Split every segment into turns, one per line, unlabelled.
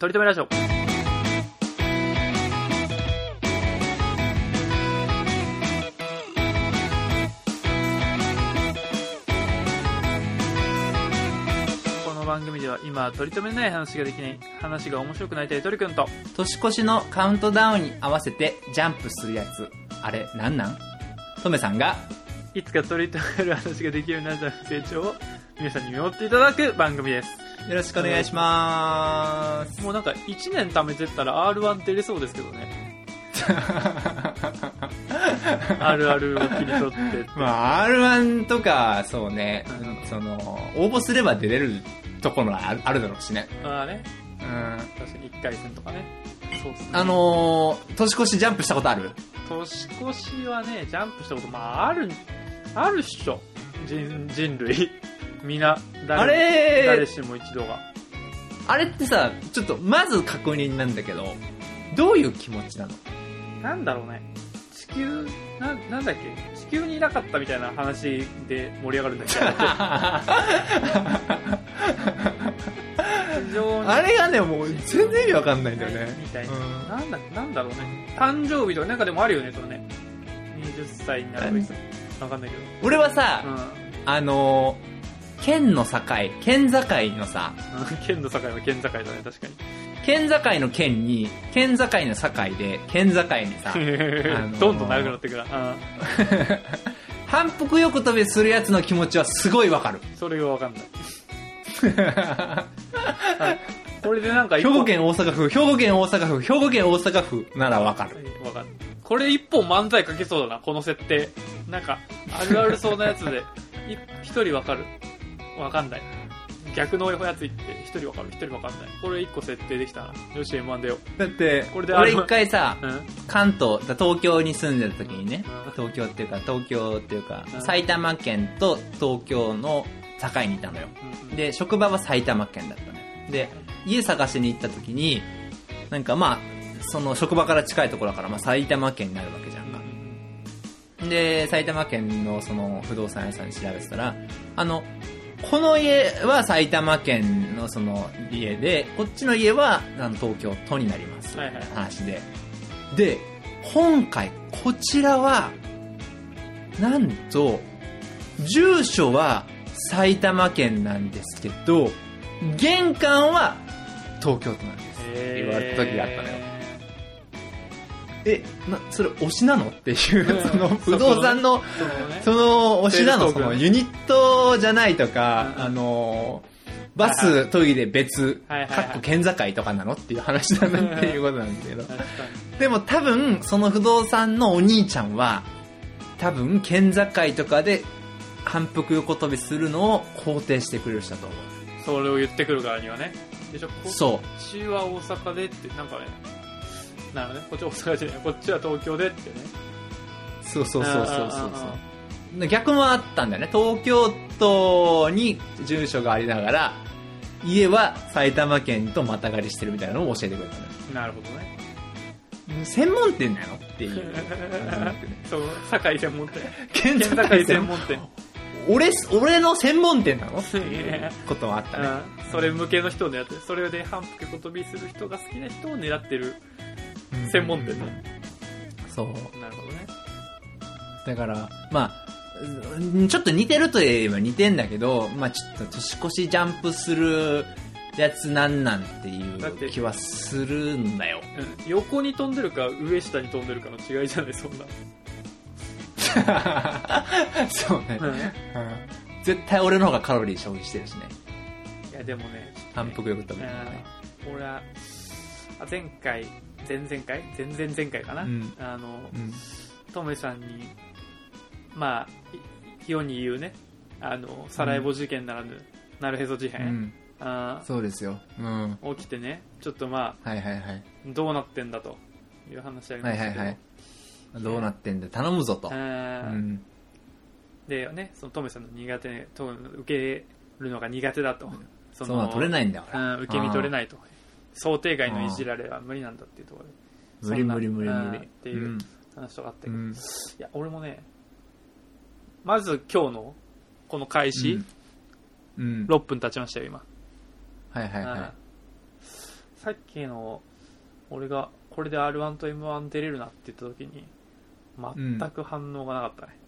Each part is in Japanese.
とりとめラジオ。この番組では今取り留めない話ができない話が面白くなりたいトリくんと
年越しのカウントダウンに合わせてジャンプするやつ。あれ、なんなん？トメさんが、
いつか取り留める話ができるようになるための成長を皆さんに見守っていただく番組です
よろしくお願いしまーす。
もうなんか1年貯めてったら R1 出れそうですけどね。あるあるを切り取ってって。
まあ、R1 とか、そうね、
うん。
その、応募すれば出れるところはあるあるだろうしね。
まあね。
うん。
確かに1回戦とかね。そうっすね。
あのー、年越しジャンプしたことある？
年越しはねジャンプしたことまああるあるっしょ。人人類みんな誰
あれ
誰しも一度は。
あれってさ、ちょっと、まず確認なんだけど、どういう気持ちなの？
なんだろうね。地球ななんだっけ？地球にいなかったみたいな話で盛り上がるんだっけ 非常に。
あれがね、もう全然意味わかんないんだよね。
みたいな、
うん。
なんだなんだろうね。誕生日とかなんかでもあるよねそのね。20歳になるとかわかんないけど。
俺はさ、
うん。
あのー、県の境、県境のさ、
うん県の境は県境だね確かに。
県境の県に、県境の境で、県境にさ、のー
どんどん長くなってくる。な、
反復横跳びするやつの気持ちはすごいわかる。
うん、それがわかんない。これでなんか一
兵
本
庫県大阪府、兵庫県大阪府、兵庫県大阪府ならわかる。
わかんないこれ一本漫才書けそうだなこの設定。なんかあるあるそうなやつで。い一人わかるわかんない。逆のやつ言って一人わかる？一人わかんない。これ一個設定できたな。よし M1 出よ
だって、
これで
俺一回さ、
ううん？
関東、だ東京に住んでた時にね
うん、
東京っていうか、東京っていうか
う、ん。
埼玉県と東京の境にいたのよ。
うん
で、職場は埼玉県だったのよ。で、家探しに行った時に、なんかまあ、その職場から近いところだから、まあ埼玉県になるわけじゃんか。で、埼玉県のその不動産屋さんに調べてたら、あの、この家は埼玉県のその家で、こっちの家はあの東京都になります。
はいはい
話で。で、今回こちらは、なんと、住所は埼玉県なんですけど、玄関は東京都なんです。言われた時があったのよえ、な、それ推しなの？っていう、その不動産の、
その
推しなの？そのユニットじゃないとか、
うん。
あの、バス、トイレ別、
はいはいはい。
かっこ県境とかなの？っていう話だなっていうことなんですけど。でも多分、その不動産のお兄ちゃんは、多分、県境とかで反復横跳びするのを肯定してくれる人だと思う。
にそれを言ってくるからにはね。でしょ？こ
そう。
っちは大阪でってなんかねなるほどね。こっちは大阪じゃない。こっちは東京でってね。
そうそうそうそうそう。
あ
そう。逆もあったんだよね。東京都に住所がありながら、家は埼玉県とまたがりしてるみたいなのを教えてくれたのよ。
なるほどね。
専門店なのっていう。
そう堺専門店。
県
県境
境専門
店。
俺、俺の専門店なの？って
い
いう
や。
ことはあったね。
うんそれ向けの人を狙ってるそれで反復横跳びする人が好きな人を狙ってる専門店ね。
そう。
なるほどね。
だから、まあ、うんちょっと似てるといえば似てんだけど、まあちょっと年越しジャンプするやつなんなんっていう気はするんだよ。
うん。横に飛んでるか上下に飛んでるかの違いじゃないそんな、
そうね、
うん。
うん。絶対俺の方がカロリー消費してるしね。
いやでもね
反復横跳び。
うん俺はあ前回前々回？前々前回かな、
うん
あの
うん。
トメさんにまあい世に言うねあのサラエボ事件ならぬ、なるへそ事
う
変、
ん。
あ
そうですよ。うん。
ー起きてねちょっとまあ
はいはいはい。
どうなってんだという話ありましたけど、
はいはいはい。どうなってんだ？頼むぞと。
あ
う
ー
ん。
でねそのトメさんの苦手と受けるのが苦手だとそ
そうなの取れないんだから。
うん受け身取れないと想定外のいじられは無理なんだっていうところで
無理無理無理無理。
うんっていう話とかあったけど、い
うん。
や俺もねまず今日のこの開始、
うん。
6分経ちましたよ今、
はいはい
うん
は
さっきの、俺が、これで R1 と M1 出れるなって言った時に、全く反応がなかったね。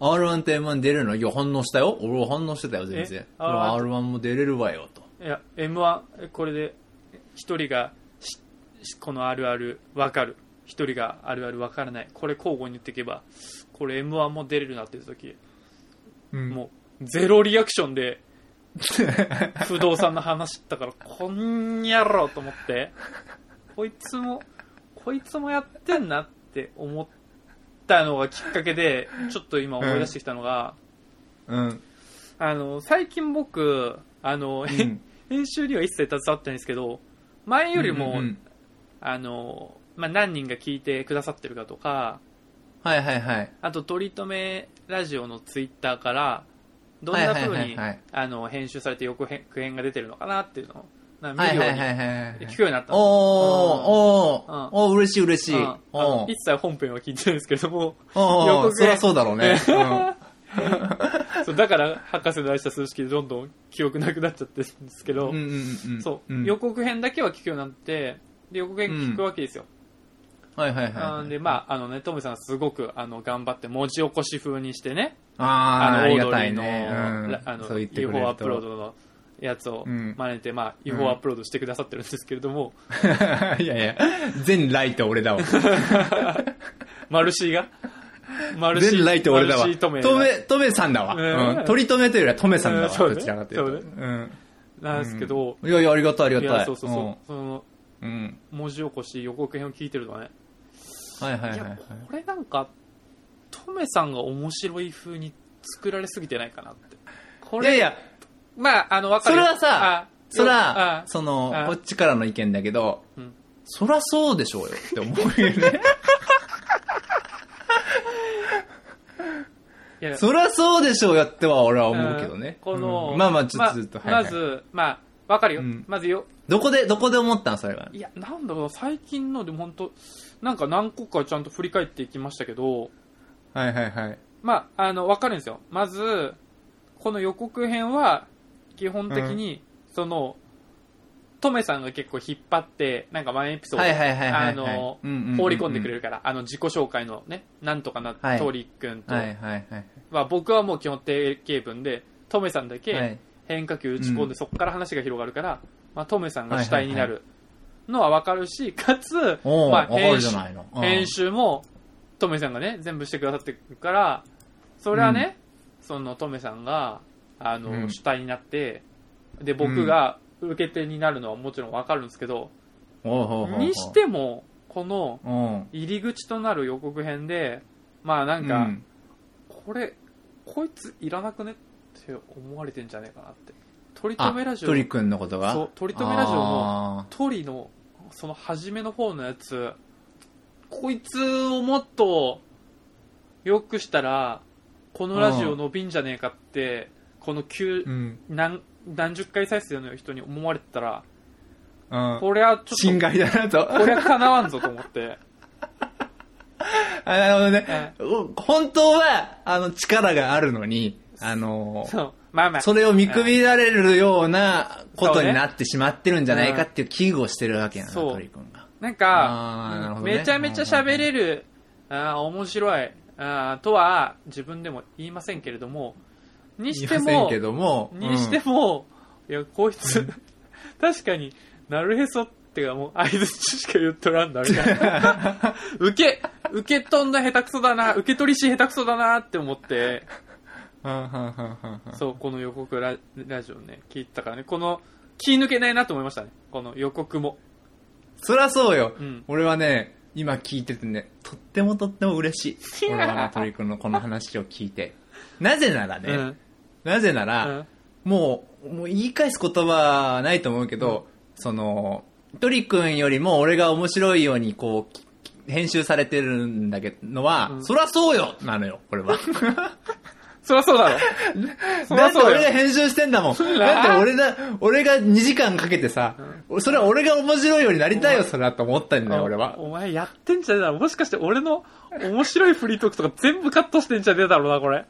R1 と M1 出れるの？いや、反応したよ。俺は反応してたよ、全然
え？
俺は R1 も出れるわよ、と。
いや、M1、えこれで、一人がこのあるあるわかる。一人があるあるわからない。これ交互に言っていけば、これ M1 も出れるなって言った時、
うん
もう、ゼロリアクションで、不動産の話したから、こんにゃろと思って、こいつも、こいつもやってんなって思ったのがきっかけで、ちょっと今思い出してきたのが、
うん。
あの、最近僕、あの、
うん
編集には一切携わってないんですけど、前よりも、
うんうん
あの、まあ、何人が聞いてくださってるかとか、
はいはいはい。
あと、取り留めラジオのツイッターから、どんな風にあの、編集されて予告編が出てるのかなっていうのを、見るように。聞くようになったの。
おー、
うん
おー、おー、嬉しい嬉しい。
一切本編は聞いてないんですけども、
おー、そりゃそうだろうね。
そうだから、博士の愛した数式でどんどん記憶なくなっちゃってるんですけど、
うんうんうんうん。
そう、
ん
予告編だけは聞くようになって、で予告編聞くわけですよ。
はいはい
あ
はい。
んで、まあ、あのね、トムさんすごく、あの、頑張って文字起こし風にしてね、
あー、あ
あの、オ
りがね。うん
らあの、
そう言ってくれ
アップロードのやつを
うん
真似て、まあ、UFO アップロードしてくださってるんですけれども、
いやいや、全ライト俺だわ。
マルシーが？
全ライト俺だわ。
トメ
トメ、さんだわ。
うん
うん。取り留めというよりはトメさんだわ。どちらかというと。
そうねなんですけど、
うん。いやいや、ありがたいありがたい。
そうそうそう、その。文字起こし予告編を聞いてるとね、
はいはいはい
これなんか、トメさんが面白い風に作られすぎてないかなって。これ、
いやいや、
まあ、あの、わかるよ。
それはさ
あ
そ
よ
ら
あ、
その
あ、
こっちからの意見だけど
うん、
そらそうでしょうよって思うよね。
や
そらそうでしょうよっては俺は思うけどね。
この、
うんまあまあ、ちょっとずっと、
ま
はいはい
まず、まあ、わかるよ。
うん
まずよ、
どこで、どこで思ったのそれは。
いや、なんだろう、最近のでも本当なんか何個かちゃんと振り返っていきましたけど、
はいはいはい。
まあ、あの、わかるんですよ。まず、この予告編は、基本的に、その、トメさんが結構引っ張って、なんかワンエピソード、あの、
うんうんうんうん。
放り込んでくれるから、あの、自己紹介のね、なんとかな、
はい。
トリ君と、
はいはいはい。
まあ、僕はもう基本定型文で、トメさんだ
は
け
い。
変化球打ち込んで、
うん。
そこから話が広がるから、まあ、トメさんが主体になるのはわかるし、かつ、まあ、編集編集も、トメさんがね、全部してくださってるから、それはね、そのトメさんが、あの、
うん。
主体になって、で、僕が受け手になるのはもちろんわかるんですけど、にしても、この
うん。
入り口となる予告編で、まあなんか、
うん
これ、こいついらなくねって思われてんじゃねえかなって。取り留めラジオ
トリ君のことが？
そう、取り留めラジオの
あ
トリの、その初めの方のやつ、こいつをもっと良くしたら、このラジオ伸びんじゃねえかって、この急
ーうん。
何、何十回再生の人に思われてたら、
うん。
これはちょ
侵
っ
害だなと。
と、これは叶わんぞと思って。
あなるほどね。お本当は、あの、力があるのに、あの、
そう。まあまあ。
それを見くびられるようなことになってしまってるんじゃないかっていう危惧をしてるわけやな、
そう
トリ君が。
なん
あなるほどね
めちゃめちゃ喋れる、あー面白い、あーとは自分でも言いませんけれども、にしても
言いませんけ、ども、
にしても、いや、こいつ、確かになるへそってかもう合図しか言っとらんだ、みたいな。受け、受け取んだ下手くそだな、受け取りし下手くそだなって思って、
うん、うん、うん、うんうん
そう、この予告ララジオね、聞いてたからね、この、気抜けないなと思いましたね。この予告も。
そりゃそうよ、
うん
俺はね、今聞いててね、とってもとっても嬉しい。俺はね、トリ君のこの話を聞いて。なぜならね、
うん。
なぜな
う
ら、
ん。
もう、もう言い返す言葉はないと思うけど、その、トリ君よりも俺が面白いようにこう、き編集されてるんだけどは、
うん
そりゃそうよなのよ、これは。
そりゃそうだろ。そり
だって俺が編集してんだもん。
う
だって俺だ、俺が2時間かけてさ、それは俺が面白いようになりたいよ、それはと思ったんだよ、俺は。
お前やってんじゃねえだろ。もしかして俺の面白いフリートークとか全部カットしてんじゃねえだろうな、これ。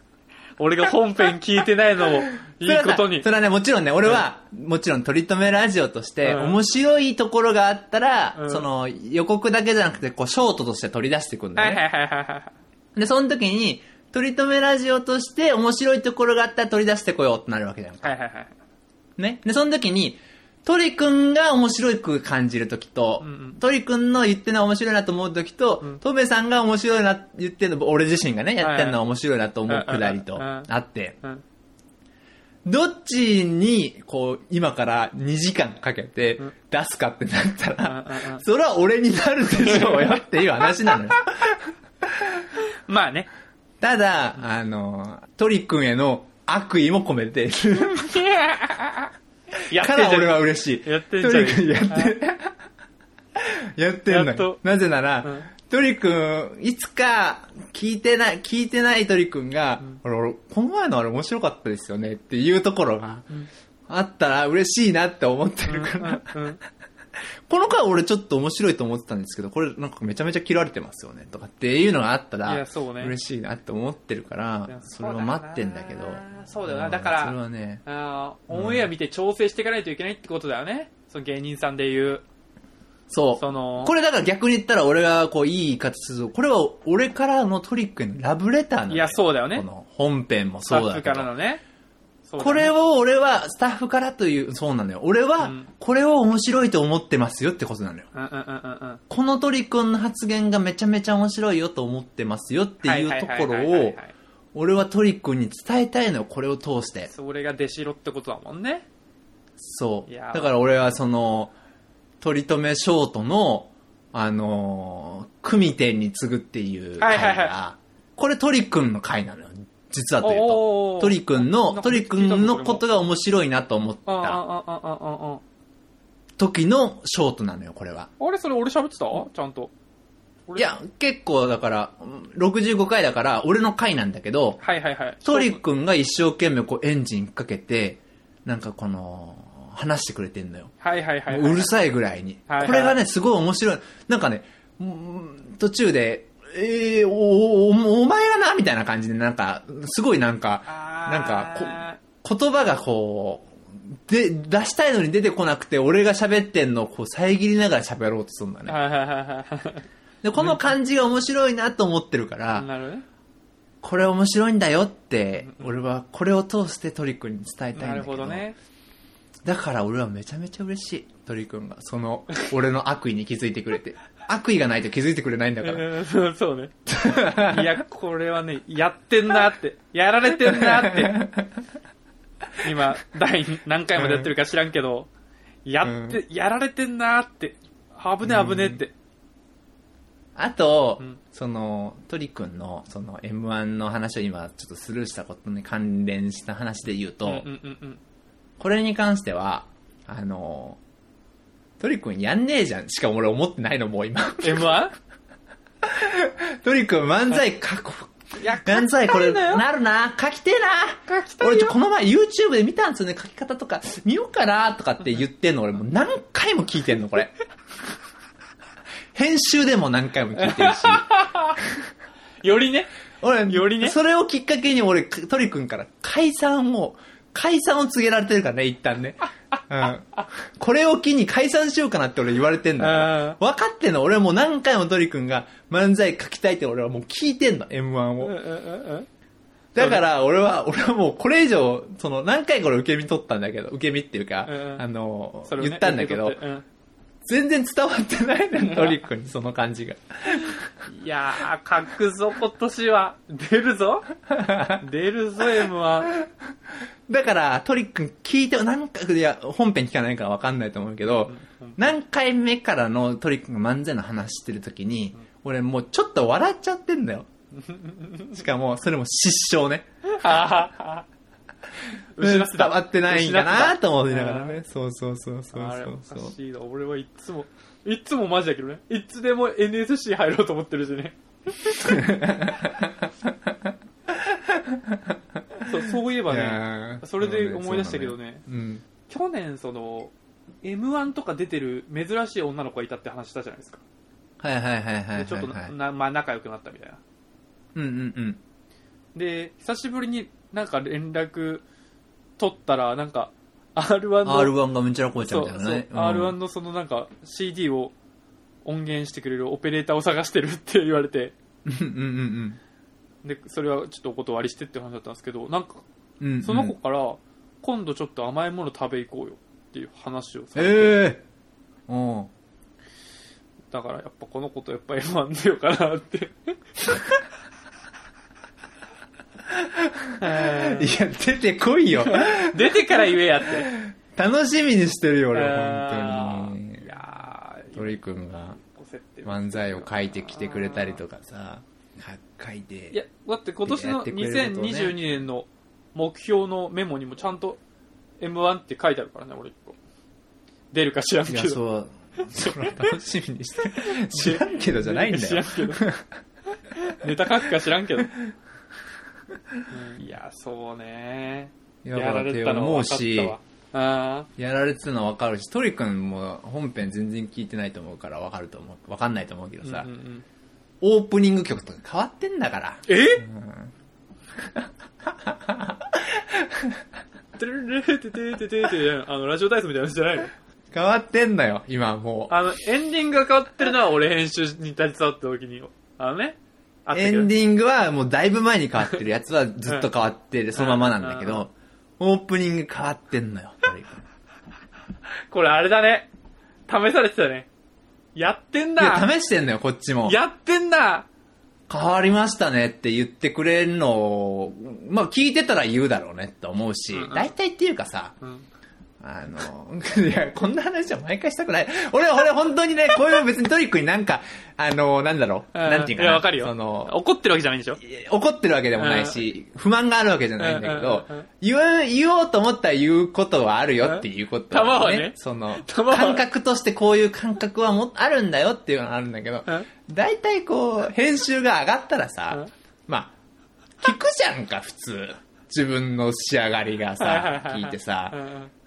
俺が本編聞いてないのを いいことに
そ。れはね、もちろんね、俺は、もちろん取り留めラジオとして、
うん
面白いところがあったら、
うん
その、予告だけじゃなくて、こう、ショートとして取り出していくんだよね。
はいはいはいはいはい。
で、その時に、取り留めラジオとして面白いところがあったら取り出してこようってなるわけじゃんか。
はいはいはい。
ね？で、その時に、鳥くんが面白く感じる時と、
うんうん。
鳥くんの言ってるのは面白いなと思う時と、
うん。
トメさんが面白いな、言ってるの、俺自身がね、やってるのは面白いなと思うくだりとあって、
うん。
どっちに、こう、今から2時間かけて
うん。
出すかってなったら、それは俺になるでしょうよっていう話なのよ。
まあね。
ただ、あの、鳥くんへの悪意も込めて、
やって
から俺は嬉しい。
やってんじゃん
鳥くんやって、やってんのよ。なぜなら、
うん。
鳥くん、いつか聞いてない、聞いてない鳥くん。が、俺、俺この前のあれ面白かったですよねっていうところが、あったら嬉しいなって思ってるから、
うんうん
この回俺ちょっと面白いと思ってたんですけど、これなんかめちゃめちゃ切られてますよねとかっていうのがあった
い
ら嬉しいなって思ってるからそれは待ってんだけど。
そうだよな。
ん
だから、
それはね、
オンエア見て調整していかないといけないってことだよね。その芸人さんで言う。
そう。
その、
これだから逆に言ったら俺がこういい言い方すると、これは俺からのトリックへのラブレターなのよ
いや、そうだよね
こ。の本編もそうだけど。
からのね。そうだ
こ
ね
れを俺はスタッフからという、そうなのよ。俺は
うん
これを面白いと思ってますよってことなのよ。
うんうんうんうんうん。
この鳥くんの発言がめちゃめちゃ面白いよと思ってますよっていうところを
はいはいはいはいはい、
俺は鳥くんに伝えたいのよ、これを通して。
それが出しろってことだもんね。
そう。
いや
だから俺はその、取り留めショートの、あのー、組点に次ぐっていう回が、
はいはいは
これ鳥くんの回なのよ。実はという
お
と。
ー
鳥くんの、鳥くんのことが面白いなと思った時のショートなのよ、これは。
ああれそれ俺喋ってた？ちゃんと。俺
いや、結構だから、うん65回だから、俺の回なんだけど、
はいはいはい。
鳥くんが一生懸命こうエンジンかけて、なんかこの、話してくれてんのよ。
はいはいはいはい。
もううるさいぐらいに。
はいはい
これがね、すごい面白い。なんかね、うん途中で、えー、お、お、おお前がな、みたいな感じで、なんか、すごいなんか、なんかこ、言葉がこう、で、出したいのに出てこなくて、俺が喋ってんのをこう遮りながら喋ろうとするんだね。で、この感じが面白いなと思ってるか
は
ら。これ面白いんだよって、俺はこれを通してトリックに伝えたいんだ
な
けど。
るほどね。
だから俺はめちゃめちゃ嬉しい。鳥くんが。その、俺の悪意に気づいてくれて。悪意がないと気づいてくれないんだから。
うんそうね。いや、これはね、やってんなって。やられてんなって。今、第何回までやってるか知らんけど、やって、やられてんなって。危ね危ねって。
あと、
うん
その、鳥くんの、その M1 の話を今ちょっとスルーしたことに関連した話で言うと、
うんうんうんうん。
これに関しては、あの、鳥くんやんねえじゃん。しかも俺思ってないの、もう今。
M1?
鳥くん漫才過去、
いや、
漫才これ、なるな。書きてえな。
書きたいよ
俺ちょ、この前 YouTube で見たんですよね。書き方とか、見ようかなとかって言ってんの俺もう何回も聞いてんの、これ。編集でも何回も聞いてるし。
よりね。
俺、
よりね
それをきっかけに俺、トリ君から解散を、解散を告げられてるからね、一旦ね。うん。これを機に解散しようかなって俺言われてんだ。分かってんの？俺はもう何回もトリ君が漫才書きたいって俺はもう聞いてんの、M1 を。
うんうんうんうん。
だから俺は、俺はもうこれ以上、その何回これ受け身取ったんだけど、受け身っていうか、あの、言ったんだけど全然伝わってないのよ、トリ君にその感じが。
うんいやー、書くぞ、今年は。出るぞ。出るぞ、M1。
だから、トリック聞いて、何回、いや、本編聞かないから分かんないと思うけど、何回目からのトリックが漫才の話してるときに、俺もうちょっと笑っちゃってんだよ。しかも、それも失笑ね。
失ってた
伝わってないんかなと思いながら
失
ね。そうそうそうそう
あれお
そうそう。
かしいな。俺はいっつも、いっつもマジだけどね。いつでも NSC 入ろうと思ってるしね。そうそういえば
い
ね、
やー
それで思い出したけどね
そうなのよ
去年その、M1 とか出てる珍しい女の子がいたって話したじゃないですか。
うん。はいはいはいはいはい。
でちょっとなまあ仲良くなったみたいな。
うんうんうん。
で、久しぶりになんか連絡取ったら、なんか、R1 の、
R1 がむちゃらこいちゃ
そうそう、
みたいなね。うん
R1 のそのなんか CD を音源してくれるオペレーターを探してるって言われて、
うんうん
で、それはちょっとお断りしてって話だったんですけど、なんか、
うんうん。
その子から、今度ちょっと甘いもの食べ行こうよっていう話をされて、
ええうん。
だからやっぱこの子とやっぱ M1 出ようかなって。え
いや、出てこいよ。
ー出てから言えやって。
楽しみにしてるよ、俺、本当に
い。やー、
鳥くんが漫才を書いてきてくれたりとかさ、書いて。
いや、だって今年の
やってくれることね
2022年の目標のメモにもちゃんと M1 って書いてあるからね、俺一個。出るか知らん
いや、
けど。
そう。それは楽しみにして。知らんけどじゃないんだよ。
知らんけど。ネタ書くか知らんけど。うん。いや、そうね。
や
やられ
って
たの
思うし。やられてたの分かるし、鳥くんも本編全然聞いてないと思うから分かると思う。分かんないと思うけど
ー
さ、
うんうんうん。
オープニング曲とか変わってんだから。
え？
うん。
あの、ラジオ体操みたいなやつじゃないの
変わってんだよ、今も
あの、エンディングが変わってるのは俺編集に携わった時に、あのね、
エンディングはもうだいぶ前に変わってるやつはずっと変わってる、そのままなんだけ
うん
ど、オープニング変わってんのよ。
これあれだね。試されてたね。やってんだ
試してんのよ、こっちも。
やってんだ
変わりましたねって言ってくれるのを、まあ聞いてたら言うだろうねって思うし大体っていうかさ、
うん。
あの、いや、こんな話は毎回したくない。俺、俺本当にね、こういう別にトリックになんか、あの、なんだろう、なんていうかな。
いや、わかるよ。
その、
怒ってるわけじゃないんでしょ？
怒ってるわけでもないし、不満があるわけじゃないんだけど言う、言おうと思ったら言うことはあるよっていうこと、
玉はね。
その、感覚としてこういう感覚はもあるんだよっていうのはあるんだけど
うん、
大体こう、編集が上がったら
う
さ
ん、
まあ、聞くじゃんか、普通。自分の仕上がりがさ
は、い
聞いてさ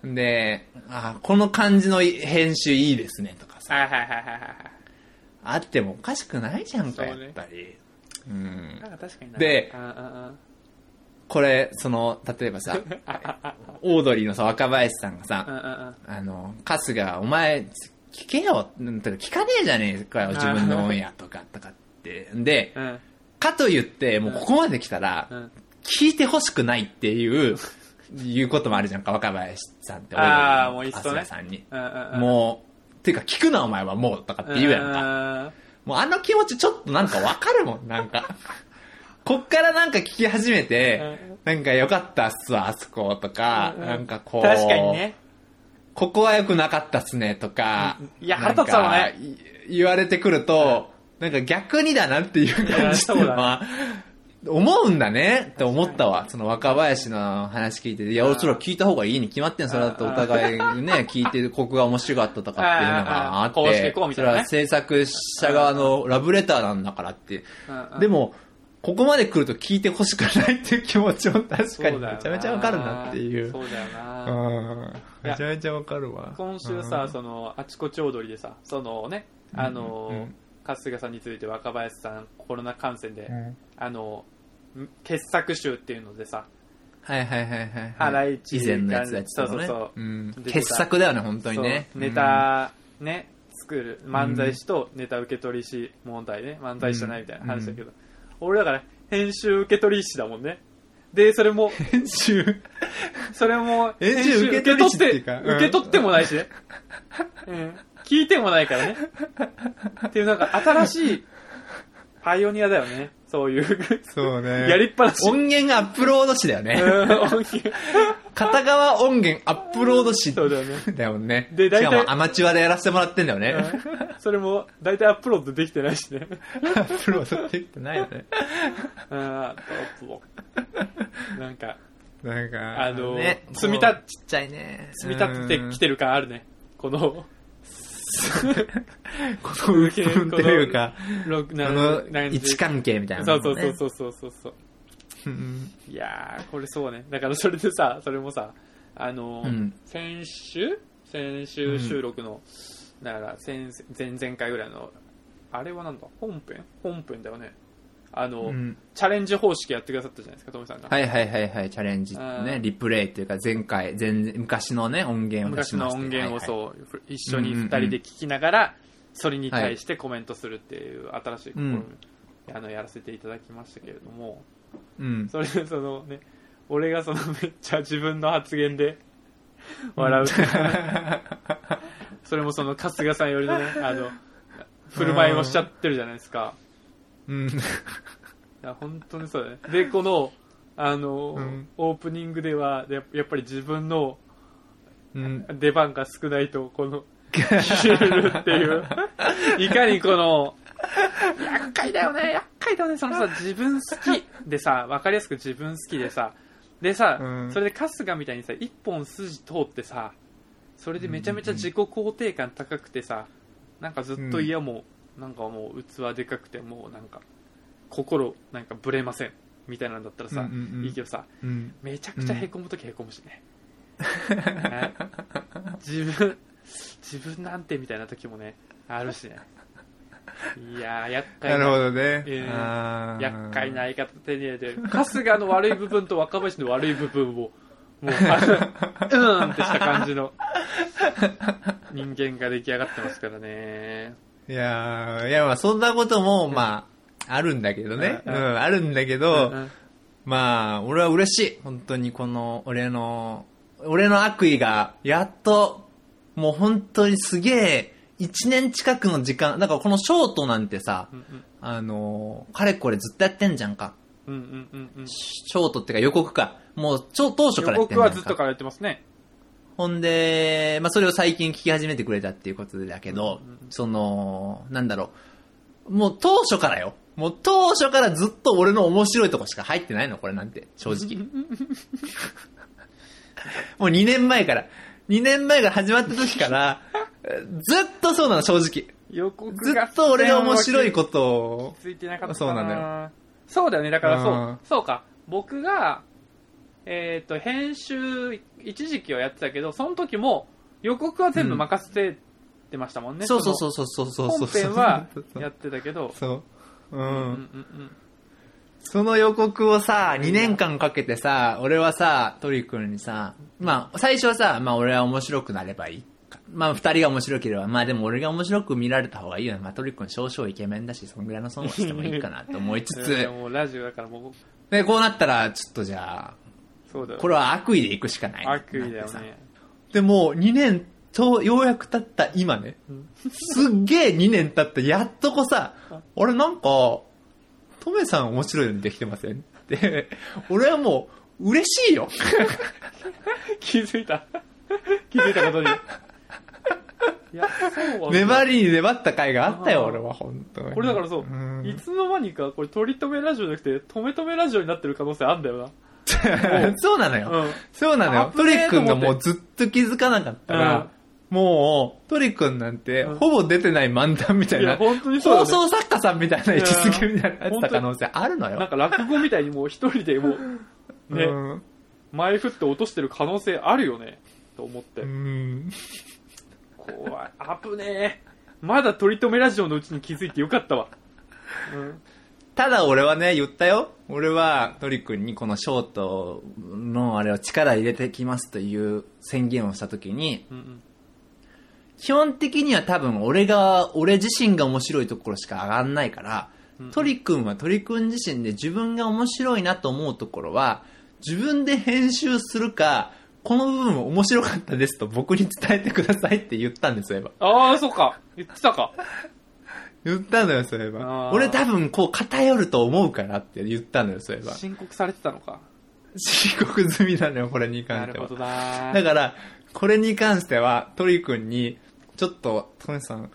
で、あこの感じの編集いいですねとかさ、
はいはいはいはいはい。
あってもおかしくないじゃんか、やっぱり。うん。
なんか確かにな。
でこれ、その、例えばさ、オードリーのさ、若林さんが
うん
さ、あの、春日、お前、聞けよ、聞かねえじゃねえかよ、自分のオンエアとか、とかって。で、
うん
かと言って、もうここまで来たら、
うん
聞いてほしくないっていう、いうこともあるじゃんか、若林さんって。
あー
オードリの
もういっそね
さんに。もう、ていうか聞くなお前はもう、とかって言うやんか。
か。
もうあの気持ちちょっとなんかわかるもん、なんか。こっからなんか聞き始めて、なんか良かったっすわ、あそことか、なんかこう、
確かにね。
ここは良くなかったっすね、とか、
いや腹立つわね
言われてくると、なんか逆にだなっていう感じっていうの
いやそう
は、思うんだねって思ったわ。その若林の話聞いてて、いや、俺それは聞いた方がいいに決まってん、それだとお互いね、聞いてここが面白かったとかっていうのがあっ
あーこうして
て
こう、みたいなね。
それは制作者側のラブレターなんだからって。でも、ここまで来ると聞いてほしくないっていう気持ちも確かにめちゃめちゃわかるなっていう。
そうだよな。
うん。めちゃめちゃわかるわ。
今週さ、その、あちこち踊りでさ、そのね、あの
うんうん、
春日さんについて若林さん、コロナ感染で
う、ん
あの、ん傑作集っていうのでさ、
はいはいはいはい。
ハライチ
以前のやつやってたのね。
そうそうそう
うん傑作だよね、本当にね。
ネタ、ね、作る、漫才師とネタ受け取り師問題ね、漫才師じゃないみたいな話だけど、俺だから編集受け取り師だもんね。で、それも、
うん。編集？
それも、
編集受け取って
受け取ってもないしね。うん。聞いてもないからね。っていうなんか新しいパイオニアだよね。そういう。
そうね。
やりっぱなし。
音源アップロード誌だよね。
うん音源
片側音源アップロード誌
そうだよね。
だよね。
で大体
しかもアマチュアでやらせてもらってんだよね。
うんそれも、大体アップロードできてないしね。
アップロードできてないよね。
あーなんか、
なんか、
あの
ね、
積み立
ちっちゃいね。
積み立ててきてる感あるね。この、
この鬱憤というか、
ろ
こ
な
の位置関係みたいな
そう
のね。
そうそうそうそうそう。
うん
いやー、これそうね。だからそれでさ、それもさ、あのー
うん
先週？先週収録の、だから先前々回ぐらいの、あれはなんだ？本編？本編だよね。あの、
うん
チャレンジ方式やってくださったじゃないですか、トメさんが。
はいはいはいはい、チャレンジね、
ん
リプレイっていうか前回、前昔のね、音源を
昔の音源を
はい
そう、一緒に二人で聞きながら、それに対してコメントするっていう新しい試み、
うん
あのやらせていただきましたけれども、
はいうん。
それでそのね、俺がそのめっちゃ自分の発言で笑う。それもその春日さんよりのね、あの、振る舞いをしちゃってるじゃないですか。
うん。
いや、本当にそうだね。で、この、あの、
うん
オープニングでは、ややっぱり自分の
うん。
出番が少ないと、この、消えるっていう。いかにこの、厄介だよね、厄介だよね、そのさ、自分好きでさ、わかりやすく自分好きでさ、でさ、
うん
それで春日みたいにさ、一本筋通ってさ、それでめちゃめちゃ自己肯定感高くてさ、なんかずっと嫌も、なんかもう器でかくて、もうなんか、心、なんかブレません、みたいなんだったらさ、
うんうんうん
いいけどさ、
うん。
めちゃくちゃへこむときへこむしね。ね自分、自分なんてみたいな時もね、あるしね。いやー、厄介
なるほ
な、
どね。
えー厄介な相方手に入れて、春日の悪い部分と若林の悪い部分を、もう、うーんってした感じの人間が出来上がってますからね。
いやーいや、まあそんなことも、まあ、あるんだけどね。
う
うんん、あるんだけ
う
ど、まあ、俺は嬉しい。本当にこの、俺の、俺の悪意が、やっと、もう本当にすげえ、一年近くの時間、だからこのショートなんてさ、
うん
あのー、かれこれずっとやってんじゃんか。
うんうんうんうん
ショートってか予告か。もう、ちょ当初からやってんじゃんか。
僕はずっとからやってますね。
ほんで、まあ、それを最近聞き始めてくれたっていうことだけど、
うんうん
その、なんだろう。もう当初からよ。もう当初からずっと俺の面白いとこしか入ってないの、これなんて。正直。もう2年前から。2年前が始まった時から、ずっとそうなの、正直。
予告
ず
が
っと俺が面白いことを。
ついてなかった
そうなんだ
よそうだよねだからそう、
うん
そうか僕がえっ、と編集一時期はやってたけどその時も予告は全部任せてましたもんね、
そうそうそうそうそうそうそう。
本編はやってたけど
そう。うん。
うんうんうん
その予告をさ、2年間かけてさ、俺はさ、トリ君にさ、まあ、最初はさ、まあ俺は面白くなればいいか。まあ二人が面白ければ、まあでも俺が面白く見られた方がいいよね。まあトリ君少々イケメンだし、そんぐらいの損はしてもいいかなと思いつつ、
もうラジオだからもう
で、こうなったら、ちょっとじゃあ、
そうだよ
これは悪意でいくしかない。
悪意だよね。
でも、2年と、ようやく経った今ね、すっげえ2年経って、やっとこさ、俺なんか、トメさん面白いようにできてません？って、俺はもう、嬉しいよ。
気づいた。気づいたことに。いやそう
粘りに粘った回があったよ、俺は、本当に。
これだからそう、
ん。
いつの間にかこれ取り留めラジオじゃなくて止め止めラジオになってる可能性あんだよな
そうなのよ。
うん
そうなのよ。トリ君がもうずっと気づかなかったら、もう、トリ君なんて、
うん
ほぼ出てない漫談みたいな、
いや本当にそうだ
放
ね
送作家さんみたいな位置づけみたいなやつた可能性あるのよ。
なんか落語みたいにもう一人でもう、ね、
うん
前振って落としてる可能性あるよね、と思って。
うん。
怖い。危ねえ。まだ取り留めラジオのうちに気づいてよかったわ。うん。
ただ俺はね、言ったよ。俺はトリ君にこのショートのあれを力入れてきますという宣言をしたときに、
うんうん。
基本的には多分俺が、俺自身が面白いところしか上がんないから、
うん
トリ君はトリ君自身で自分が面白いなと思うところは、自分で編集するか、この部分面白かったですと僕に伝えてくださいって言ったんですよ、
ああ、そっか。言ってたか。
言ったのよ、そういえば
あ。ー
俺多分こう偏ると思うからって言ったのよ、そういえば。
申告されてたのか。
申告済みなのよ、これに関して
るほ。どな
だから、これに関しては、鳥くんに、ちょっと、トメさん、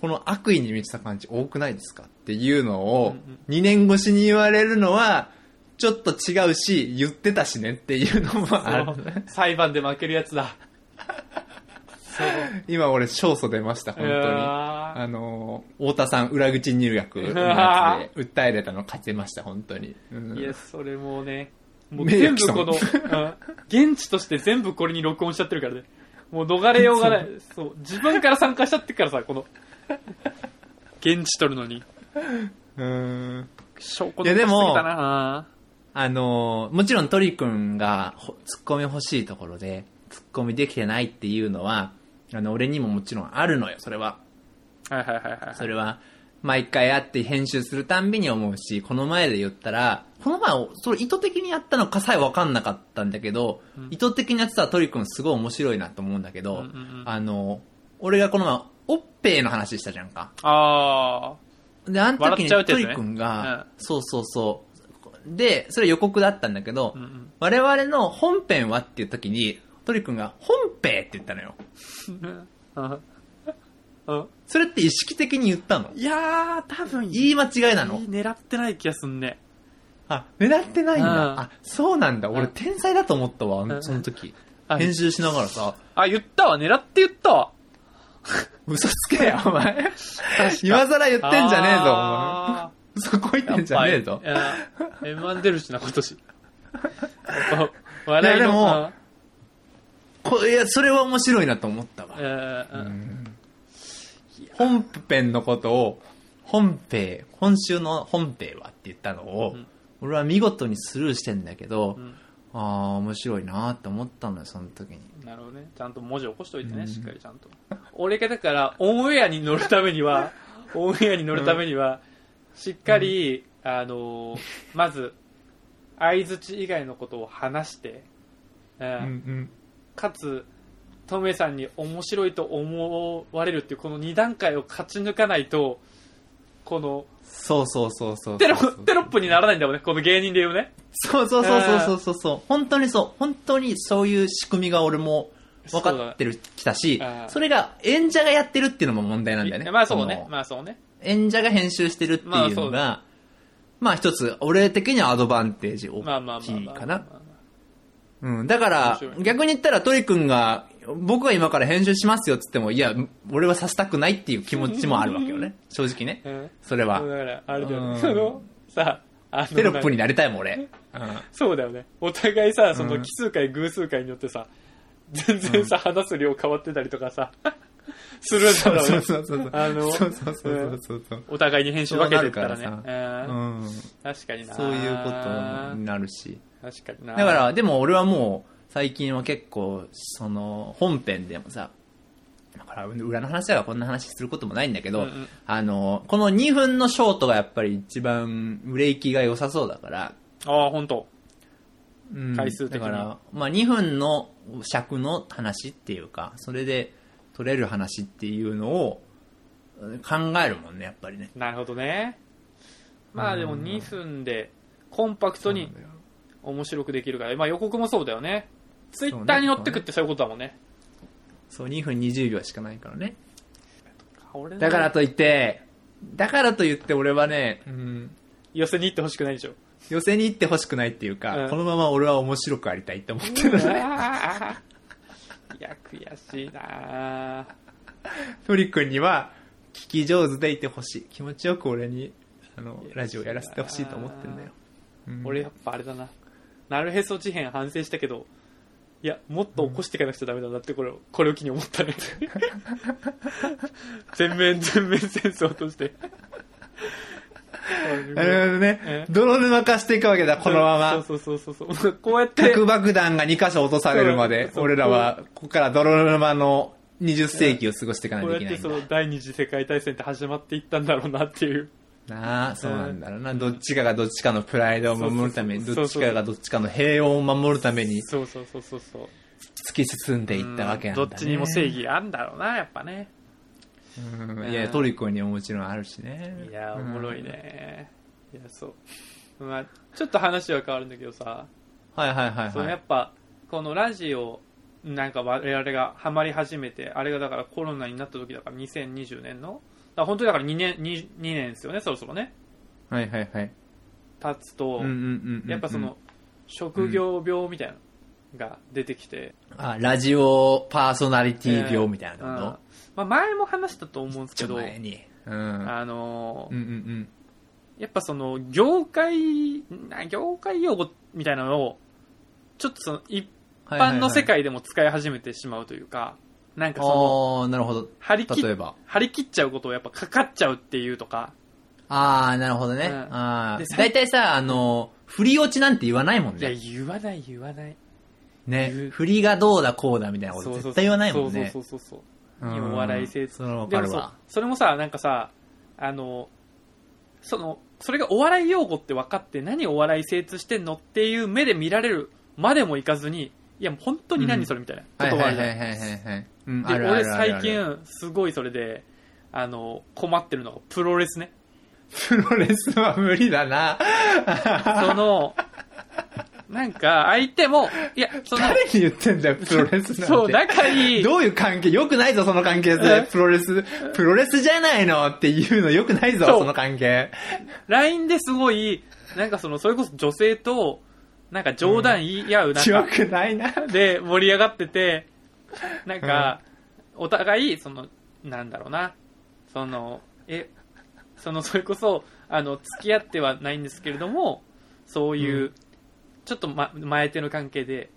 この悪意に満ちた感じ多くないですかっていうのを
うん、
2年越しに言われるのは、ちょっと違うし、言ってたしねっていうのもある。
裁判で負けるやつだ。
今俺、勝訴出ました、本当に。あのー、太田さん裏口入学のやつで訴えれたの勝ちました、本当に。うん
ーいや、それもうね、もう全部この、うん現地として全部これに録音しちゃってるからね。もう逃れようがない。そう。自分から参加しちゃってるからさ、この、現地取るのに。
うーん。
証拠
いやであのーもちろんトリ君がほツッコミ欲しいところで、ツッコミできてないっていうのは、あの、俺にももちろんあるのよ、それは。
はいはいはいはい。
それは、毎回会って編集するたんびに思うし、この前で言ったら、この前、それ意図的にやったのかさえ分かんなかったんだけど、意図的にやってたらトリ君すごい面白いなと思うんだけど、
うんうんうん
あの、俺がこの前、オッペイの話したじゃんか。
あ
で、あの時にトリ君が、
うん
そうそうそう。で、それ予告だったんだけど、
あ。うんうん。
我々の本編はっていう時に、トリ君が本編って言ったのよ。それって意識的に言ったの？
いやー、多分
言い間違いなの？
狙ってない気がすんね。
あ、狙ってないんだ。
うん
あ、そうなんだ。俺
うん
天才だと思ったわ
う、ん
その時。
あ
編集しながらさ、
あ、言ったわ、狙って言ったわ。
嘘つけよ、お前。今更言ってんじゃねえぞ、お前。
あ
嘘こいて
ー
んじゃねえぞ。
やっぱりいや M1 出るしな、今年。笑いの、
いやでも
うん
こいや、それは面白いなと思ったわ。
えーうん
本編のことを、本編、今週の本編はって言ったのを、
うん
俺は見事にスルーしてんだけど、
うん
ああ、面白いなって思ったのよ、その時に。
なるほどね。ちゃんと文字起こしといてね、
うん
しっかりちゃんと。俺がだから、オンエアに乗るためには、オンエアに乗るためには、しっかり、あのーまず、相づち以外のことを話して、うん
ん。
かつ、トメさんに面白いと思われるっていう、この2段階を勝ち抜かないと、この、
そうそうそうそう。
テロテロップにならないんだもんね、この芸人で言うね。
そうそうそうそうそうそうそう。本当にそう。本当にそういう仕組みが俺も分かってる、きたしそれが演者がやってるっていうのも問題なんだよね。
まあそうね
の。
まあそうね。
演者が編集してるっていうのが、まあ一つ、俺的にはアドバンテージ大
まあまあまあ
きい
まあ。
かな。うん。だから逆に言ったらトリ君が、僕は今から編集しますよっつっても、いや、俺はさせたくないっていう気持ちもあるわけよね。正直ね。
うん。
それは。
だから、あれだよね。
うん
その、さ、あの
テロップになりたいもん、俺。うん。
そうだよね。お互いさ、そうの
ん
奇数回、偶数回によってさ、全然さ、話す量変わってたりとかさ、するんだろうね。
そうそうそう。
あの
そうそうそうそうそう。
お互いに編集分けて
るから
うん
うん。
確かにな
そういうことになるし。
確かにな。
だから、でも俺はもう、最近は結構、その、本編でもさ、だから裏の話だからこんな話することもないんだけど、
うんうん。
あの、この2分のショートがやっぱり一番売れ行きが良さそうだから、
ああ、本当。
うん
回数的に。
だから、まあ2分の尺の話っていうか、それで取れる話っていうのをうん考えるもんね、やっぱりね。
なるほどね。まあでも
うん
2分でコンパクトに面白くできるから、まあ予告もそうだよね。ツイッターに乗ってくってそういうことだもんね。
そう、2分20秒しかないからね。だからといって、だからと言って俺はね、うん、
寄せに行ってほしくないでしょ。
寄せに行ってほしくないっていうか、
うん
このまま俺は面白くありたいって思ってるのね。
いや、悔しいな
トリ君には、聞き上手でいてほしい。気持ちよく俺に、あの、ラジオやらせてほしいと思ってんだよ。うん
俺やっぱあれだな。なるへそ事変反省したけど、いや、もっと起こしていかなくちゃダメだなってこれを、これを機に思ったね。全面全面戦争として。
なるほどね
え？
泥沼化していくわけだ、このまま。
そうそうそうそうそう。こうやって、
核爆弾が2箇所落とされるまで、俺らは、ここから泥沼の20世紀を過ごしていかない
ことう
いけないんだ。
やってその第二次世界大戦って始まっていったんだろうなっていう。
なあ、そうなんだろうな。どっちかがどっちかのプライドを守るために、
そうそうそう
どっちかがどっちかの平穏を守るために
そうそうそうそうそう。
突き進んでいったわけなんだ、ね。
どっちにも正義あんだろうな、やっぱね。
うんいや、トリコにももちろんあるしね。
いや、おもろいね。いや、そう。まあ、ちょっと話は変わるんだけどさ、
はいはいはい
その
はい。
やっぱ、このラジオ、なんか我々がハマり始めて、あれがだからコロナになった時だから2020年の、だ本当にだから2年、2, 2年ですよね、そろそろね。
はいはいはい。
経つと、
うんうんうんうん。
やっぱその、職業病みたいなのが出てきて、
あ、ラジオパーソナリティ病みたいな
うん
こ
まあ、前も話したと思うんですけど、
前に。うん。
あのー
うんうんうん。
やっぱその業界な業界用語みたいなのをちょっとその一般の世界でも使い始めてしまうというか、なんかその
ああ、なるほど。
張り切っ
例えば。
張り切っちゃうことをやっぱかかっちゃうっていうとか
あー、なるほどね。
うん
あー。
でさ
だいたいさ、あの、振り落ちなんて言わないもん
いや、
ね。
言わない言わない。
ね。振りがどうだこうだみたいなこと絶対言わないもんね。
そうそうそうそう。
うん
お笑い性
それかるわ。
それもさ、なんかさ、あの、その、それがお笑い用語って分かって何お笑い精通してんのっていう目で見られるまでもいかずに、いや、もう本当に何それみたいな
はい
ことがあるじゃん。
はい
で、俺最、近、すごいそれで、あの、困ってるのがプロレスね。
プロレスは無理だな。
その、なんか、相手も、いや、その、
誰に言ってんだよ、プロレスなんて。
そう、仲いい、
どういう関係？よくないぞ、その関係。プロレス、プロレスじゃないのっていうのよくないぞ、
そ
の関係。
LINE ですごい、なんかその、それこそ女性と、なんか冗談言い合う
強
中
くないな。
で盛り上がってて、なんか、お互い、その、なんだろうな、その、え、その、それこそ、あの、付き合ってはないんですけれども、そういう、
うん。
ちょっと、ま、前手の関係で、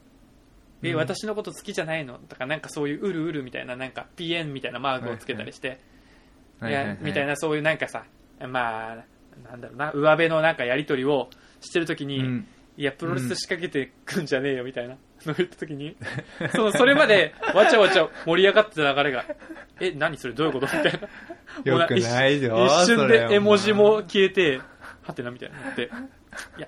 え、
うん。
私のこと好きじゃないの？とか、なんかそういう、うるうるみたいな、なんか、ピエンみたいなマークをつけたりして、いや、みたい
な。
な、そういうなんかさ、まあ、なんだろうな、上辺のなんかやりとりをしてるときに、
うん
いや、プロレス仕掛けてくんじゃねえよ、みたいなのを言ったときに、その、それまで、わちゃわちゃ盛り上がってた流れが、え、何それどういうことみたいな。
よくないよ
一瞬で絵文字も消えて、はてな、みたいになって。いや、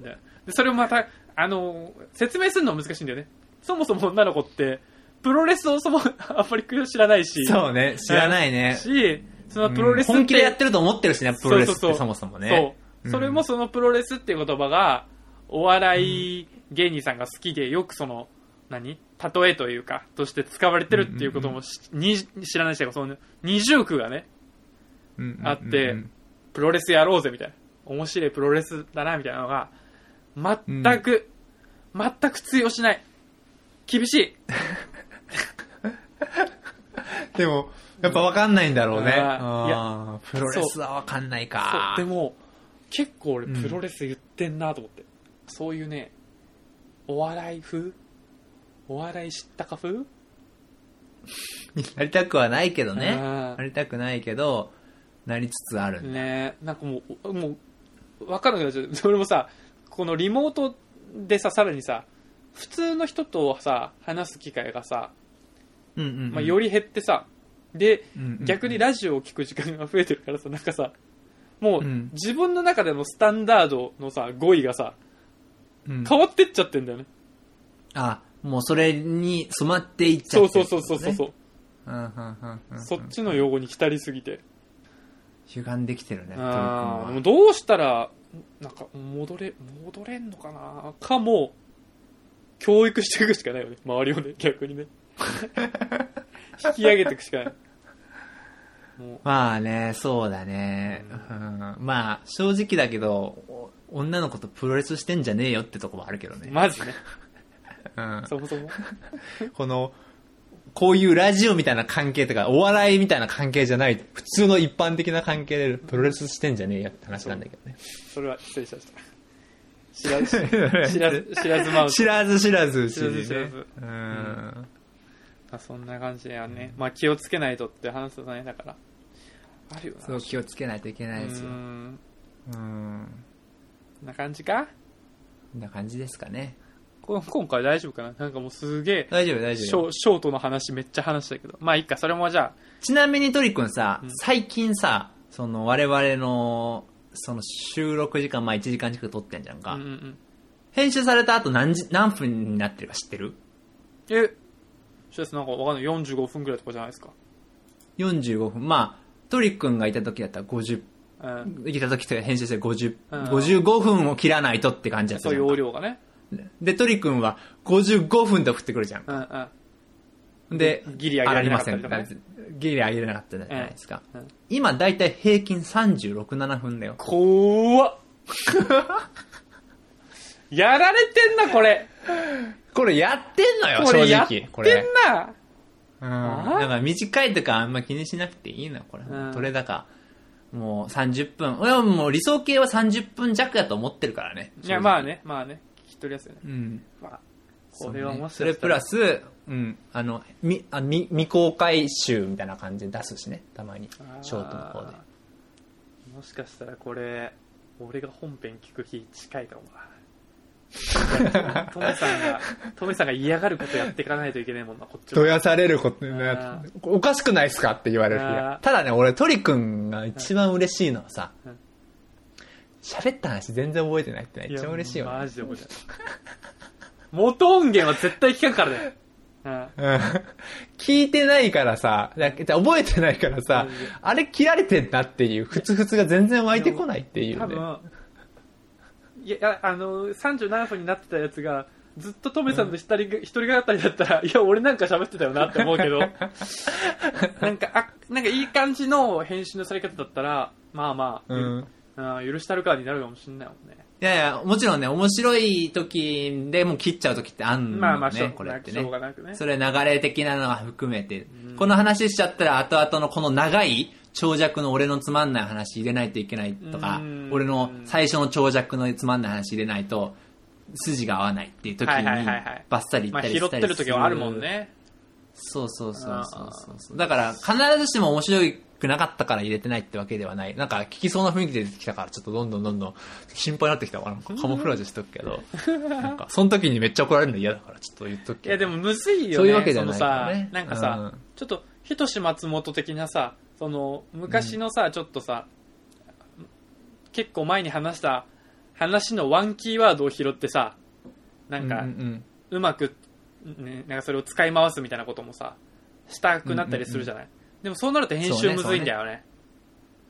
ででそれをまた、あの、説明するのは難しいんだよね。そもそも女の子って、プロレスをそも、あんまり知らないし。
そうね、知らないね。
し、そのプロレス
うん本気でやってると思ってるしね、プロレスってそもそもね。
そう。それもそのプロレスっていう言葉が、お笑い芸人さんが好きで、よくその、何？例えというか、として使われてるっていうこともし、に知らないし、その二重苦がね、
うんうんうんうん
あって、プロレスやろうぜみたいな。面白いプロレスだな、みたいなのが、全く、全く通用しない。厳しい。
でも、やっぱわかんないんだろうね。
いや
プロレスはわかんないか。
でも、結構俺
うん
プロレス言ってんなと思って。そういうね、お笑い風？お笑い知ったか風？
なりたくはないけどね。
うん
なりたくないけど、なりつつあるんだ。
ねなんかもう、もう、わかんなくなっちゃう。それもさ、このリモートでさ、さらにさ、普通の人とさ、話す機会がさ、
うんうんうん
まあ、より減ってさ、で、
うんうんうん
逆にラジオを聞く時間が増えてるからさ、なんかさ、もう
うん
自分の中でのスタンダードのさ、語彙がさ、
うん
変わってっちゃってんだよね。
あ、もうそれに染まっていっちゃってる
そうそうそうそうそう。
う。うんうんうんうん
そっちの用語に浸りすぎて。
歪んできてるね、
あーもどうしたら、なんか、戻れ、戻れんのかな？かも、教育していくしかないよね。周りをね、逆にね。引き上げていくしかない。も
まあね、そうだね。うんまあ、正直だけど、お女の子とプロレスしてんじゃねえよってとこもあるけど
う、
ね。
マジね。
うん
そもそも。
この、こういうラジオみたいな関係とか、お笑いみたいな関係じゃない、普通の一般的な関係でプロレスしてんじゃねえよって話なんだけどね。
それは失礼しました。知らず、知らず、知らずマウス。
知らず知らず。
知らず知らず
うん。
まあ、そんな感じやね。まあ気をつけないとって話すとね、だから。あるよな。
そう、気をつけないといけないですよ
う。ん
うん。
な感じか？
こんな感じですかね。
こ今回大丈夫かな？なんかもうすげえ、
大丈夫、大丈夫。
ショショートの話めっちゃ話したけど。まあいいか、それもじゃあ、
ちなみにトリくんさ、
うん
最近さ、その我々の、その収録時間、まあ1時間近く撮ってんじゃんか。
うんうんうん。
編集された後何時、何分になってるか知ってる？
え、しですなんかわかんない。45分くらいとかじゃないですか。
?45 分。まあ、トリくんがいた時だったら50、
うん。
いた時と編集して50、
うん
55分を切らないとって感じだった
そういう容量がね。
で、トリくんは55分と振ってくるじゃん。
うんうん。
で、
ギリ上げられなかったね
ありませんギリ上げれなかったじゃないですか。
うんうん
今だいたい平均36、7分だよ。
怖っ。やられてんな、これ。
これやってんのよ、
これやってん。な。
うん。
あ
だから短いとかあんま気にしなくていいのよ、これ。
うん
取れ高。もう30分。俺はもう理想系は30分弱だと思ってるからね。
いや、まあね、まあね。聞き取りやすいよね。
うん。
まあ、これは
そうね
もしか
それプラ
ス、
ス、うん、あの、み、あ未未公開集みたいな感じで出すしね、たまに。ショートの方で。
もしかしたらこれ俺が本編聞く日近いかもなトメさんがトメさんが嫌がることやっていかないといけないもんなこっちも
どやされることね
あ
おかしくないっすかって言われるただね、俺、トリ君が一番嬉しいのはさ
うん、
喋った話全然覚えてないってね一番嬉しいよね。
マジで覚えてない。元音源は絶対聞かんからね。うん。
うん。聞いてないからさ、だ覚えてないからさあれ切られてんなっていう、ふつふつが全然湧いてこないっていうね。
多分いやあの37分になってたやつがずっとトメさんの一人が一人語りだったら、いや俺なんか喋ってたよなって思うけど。なんかあなんかいい感じの編集のされ方だったらまあまあ、
うん。
うん。許したるかになるかもしんないもんね。
いやいや、もちろんね、面白い時でもう切っちゃう時ってあんのね、
まあまあしょう。
これって
しょう
ね。
がなくね。
それ流れ的なのが含めて、
うん。
この話しちゃったら後々のこの長い長尺の俺のつまんない話入れないといけないとか
うん、
俺の最初の長尺のつまんない話入れないと、筋が合わないっていう時に、バッサリ言
まあ
ったり
拾ってる
したりする。
時はあるもん。ね
そうそうそうそう。だから、必ずしも面白くなかったから入れてないってわけではない。なんか、聞きそうな雰囲気で出てきたから、ちょっとどんどんどんどん心配になってきたから、カモフラージュしとくけど、なんか、その時にめっちゃ怒られるの嫌だから、ちょっと言っとくけど。
いやでもむずいよね
そういうわけじゃないからね
なんかさ、
うん
ちょっとひとし松本的なさその昔のさ、ちょっとさ結構前に話した話のワンキーワードを拾ってさなんか、
うんうん
うまく、ね、なんかそれを使い回すみたいなこともさしたくなったりするじゃない、でもそうなると編集むずいんだよね。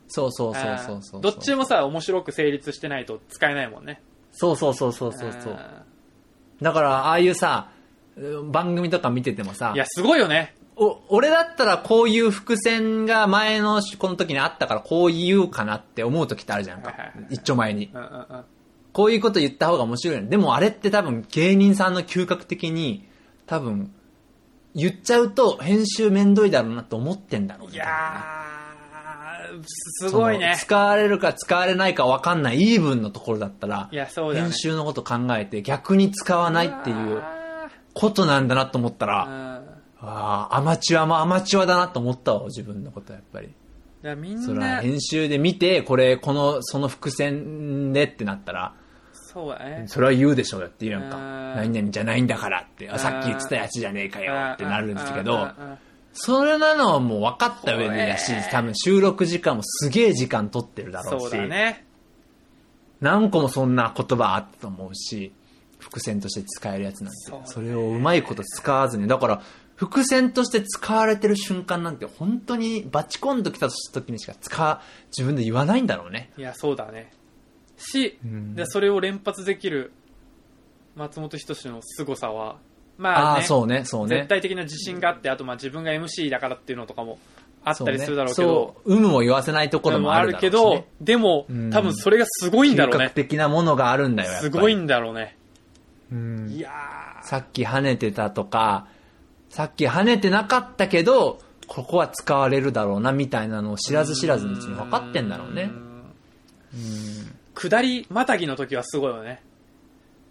そうそうそうそうそう
どっちもさ面白く成立してないと使えないもんね。
そうそうそうそうそうそう。
あ
だから、ああいうさ、うん番組とか見ててもさ
ーい、やすごいよね
お俺だったらこういう伏線が前のこの時にあったからこう言うかなって思う時ってあるじゃんか。一丁前に。こういうこと言った方が面白いの。でもあれって多分芸人さんの嗅覚的に多分言っちゃうと編集めんどいだろうなと思ってんだろうね。
いやーすごいね
使われるか使われないか分かんないイーブンのところだったら
いやそうね
編集のこと考えて逆に使わないっていう
あ
ことなんだなと思ったら、ああ、アマチュアもアマチュアだなと思ったわ、自分のことやっぱり。
だからみ
それは
んな
編集で見て、これ、この、その伏線でってなったら、
そうだね。
それは言うでしょうよって言うやんか。
うん
何々じゃないんだからって、あ
うん
さっき言ってたやつじゃねえかよってなるんですけどそれなのはもう分かった上でだし多分収録時間もすげえ時間取ってるだろう
そう
し、
だね。
何個もそんな言葉あったと思うし、伏線として使えるやつなんて。
そう、ね。
それをうまいこと使わずに、だから、伏線として使われてる瞬間なんて本当にバチコンと来た時にしか使う、自分で言わないんだろうね。
いやそうだね。し、
うん。
でそれを連発できる松本人志の凄さはまあね
あそうね、そうね。
絶対的な自信があってあとまあ自分が MC だからっていうのとかもあったりするだろうけ
そう
ど
ねそう、有無も言わせないところもあるね。
けどでも
うん。
多分それがすごいんだろう
嗅
ね
覚的なものがあるんだよ、
すごいんだろうね。
うん。
いや
さっき跳ねてたとか、さっき跳ねてなかったけど、ここは使われるだろうな、みたいなのを知らず知らずのうちに分かってんだろうね。うん
下りまたぎの時はすごいよね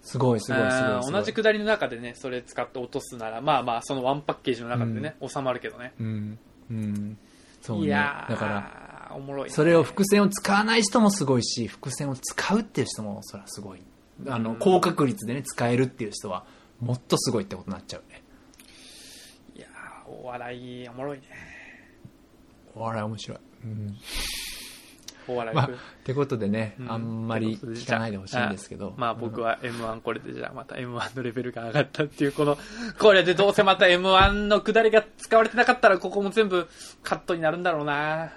すごいすごいすごいすごい。
同じ下りの中でねそれ使って落とすならまあまあそのワンパッケージの中でね、収まるけどね
うん。うん。そうね。
いやー
だから、
おもろいね、
それを伏線を使わない人もすごいし、伏線を使うっていう人もそれはすごい。あの、高確率でね、使えるっていう人は、もっとすごいってことになっちゃうね。
笑いおもろいね
お笑い面白い。うん。
お笑い、
まあ、ってことでね、
うん
あんまり聞かないでほしいんですけど。
まあ僕は M1 これでじゃあまた M1 のレベルが上がったっていうこの、これでどうせまた M1 の下りが使われてなかったらここも全部カットになるんだろうな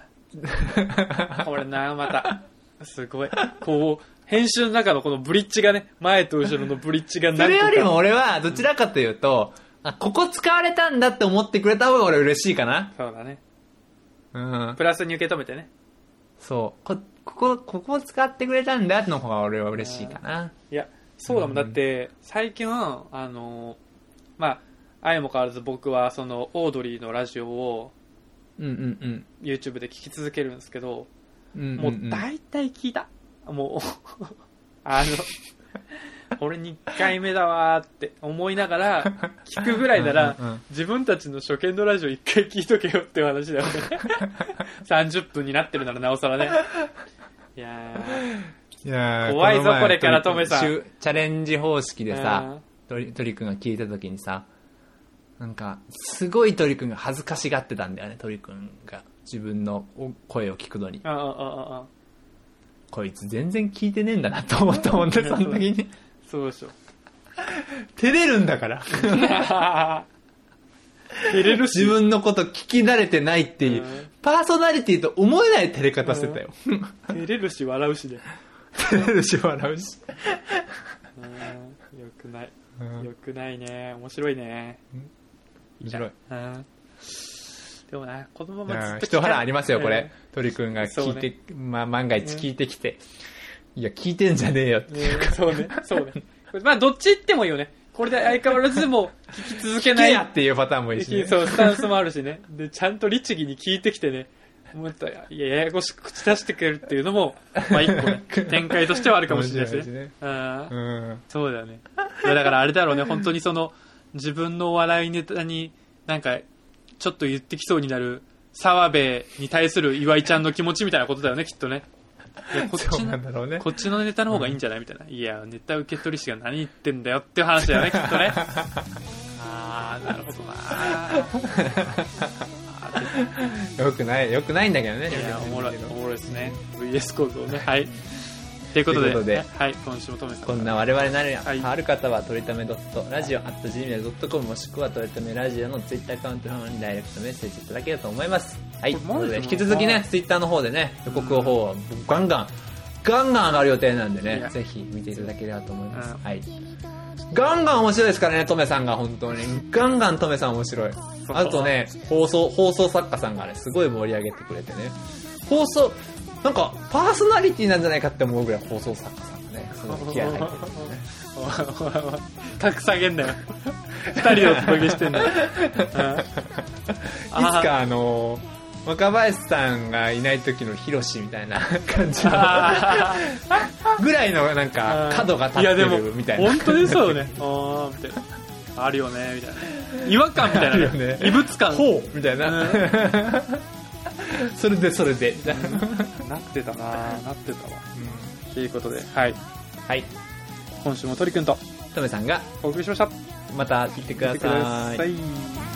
これな、また。すごい。こう、編集の中のこのブリッジがね、前と後ろのブリッジが
それよりも俺は、どちらかというと、あ、ここ使われたんだって思ってくれた方が俺嬉しいかな。
そうだね。
うん。
プラスに受け止めてね。
そう。こ、ここ、ここ使ってくれたんだの方が俺は嬉しいかな。
いや、そうだもん。
うん
だって、最近、あの、まあ、相も変わらず僕はその、オードリーのラジオを
うんうんうん。
YouTube で聞き続けるんですけど、
うんうんうん
もう大体聞いた。もう、あの、俺2回目だわーって思いながら 聞くぐらいなら自分たちの初見のラジオ1回聞いとけよって話だよね。30分になってるならなおさらね。いや
いやー
怖いぞこれからトメさん
チャレンジ方式
ー
でさ、鳥鳥くんが聞いた時にさ、なんか、すごい鳥くんが恥ずかしがってたんだよね、鳥くんが。自分の声を聞くのに。
うんうんうんうんうん
こいつ全然聞いてねえんだなと思ったもんね、その時に。
そうでしょ。
照れるんだから。
照れるし。
自分のこと聞き慣れてないっていう
うん、
パーソナリティと思えない照れ方してたよ。
照れるし笑うしね。
照れるし笑うし。
うん。よくない。
うん。
よくないね。面白いね。
面白い。
うん。でもなこのままず
うん
っと
一腹ありますよ、こ
うん。
れ。鳥くんが聞いて、まあ、万が一聞いてきて。いや、聞いてんじゃねえよって。
ねそうねそうねまあどっち行ってもいいよねこれで相変わらずもう聞き続けない
っていうパターンもいいしね。
そう、スタンスもあるしね。で、ちゃんと律儀に聞いてきてね、もっと、いや、ややこしく口出してくれるっていうのも、まあ一個ね、展開としてはあるかもしれないですね。うん
うん。
そうだよね。いや、だからあれだろうね、本当にその、自分のお笑いネタに、なんか、ちょっと言ってきそうになる、澤部に対する岩井ちゃんの気持ちみたいなことだよね、きっとね。こっちの
んだろうね。
こっちのネタの方がいいんじゃないみたいな。いや、ネタ受け取り師が何言ってんだよっていう話だよね、きっとね。あー、なるほどな
よくない、よくないんだけどね。
いや、おもろい、おもろいですね。VS 構造ね。はい。ということで、
ということで
はい、今週もトメさん。
こんな我々なるやん。
はい
ある方は、とりため .radio.gmail.com もしくはとりためラジオのツイッターアカウントの方にダイレクトメッセージいただけると思います。はい。引き続きね、ツイッターの方でね、予告の方はガンガン、ガンガン上がる予定なんでねぜひ見ていただければと思います。
うん
はい。ガンガン面白いですからね、トメさんが本当に。ガンガントメさん面白い。あとね、放送、放送作家さんがね、すごい盛り上げてくれてね。放送、なんか、パーソナリティなんじゃないかって思うぐらい放送作家さんがね、すごい気合入ってるんですね。
格下げんなよ。二人でお届けしてんだよ。
いつかあの若林さんがいない時のヒロシみたいな感じのぐらいのなんか角が立ってるみたいな
本当にそうよね。あーみたいな。あるよね、みたいな。違和感みたいなね。異物感。
ほうみたいな、それでそれで な、
なってたななってたわ。ということで、はい。
はい
今週も鳥くんと
トメさんが
お送りしました。
また来てくだ
さい。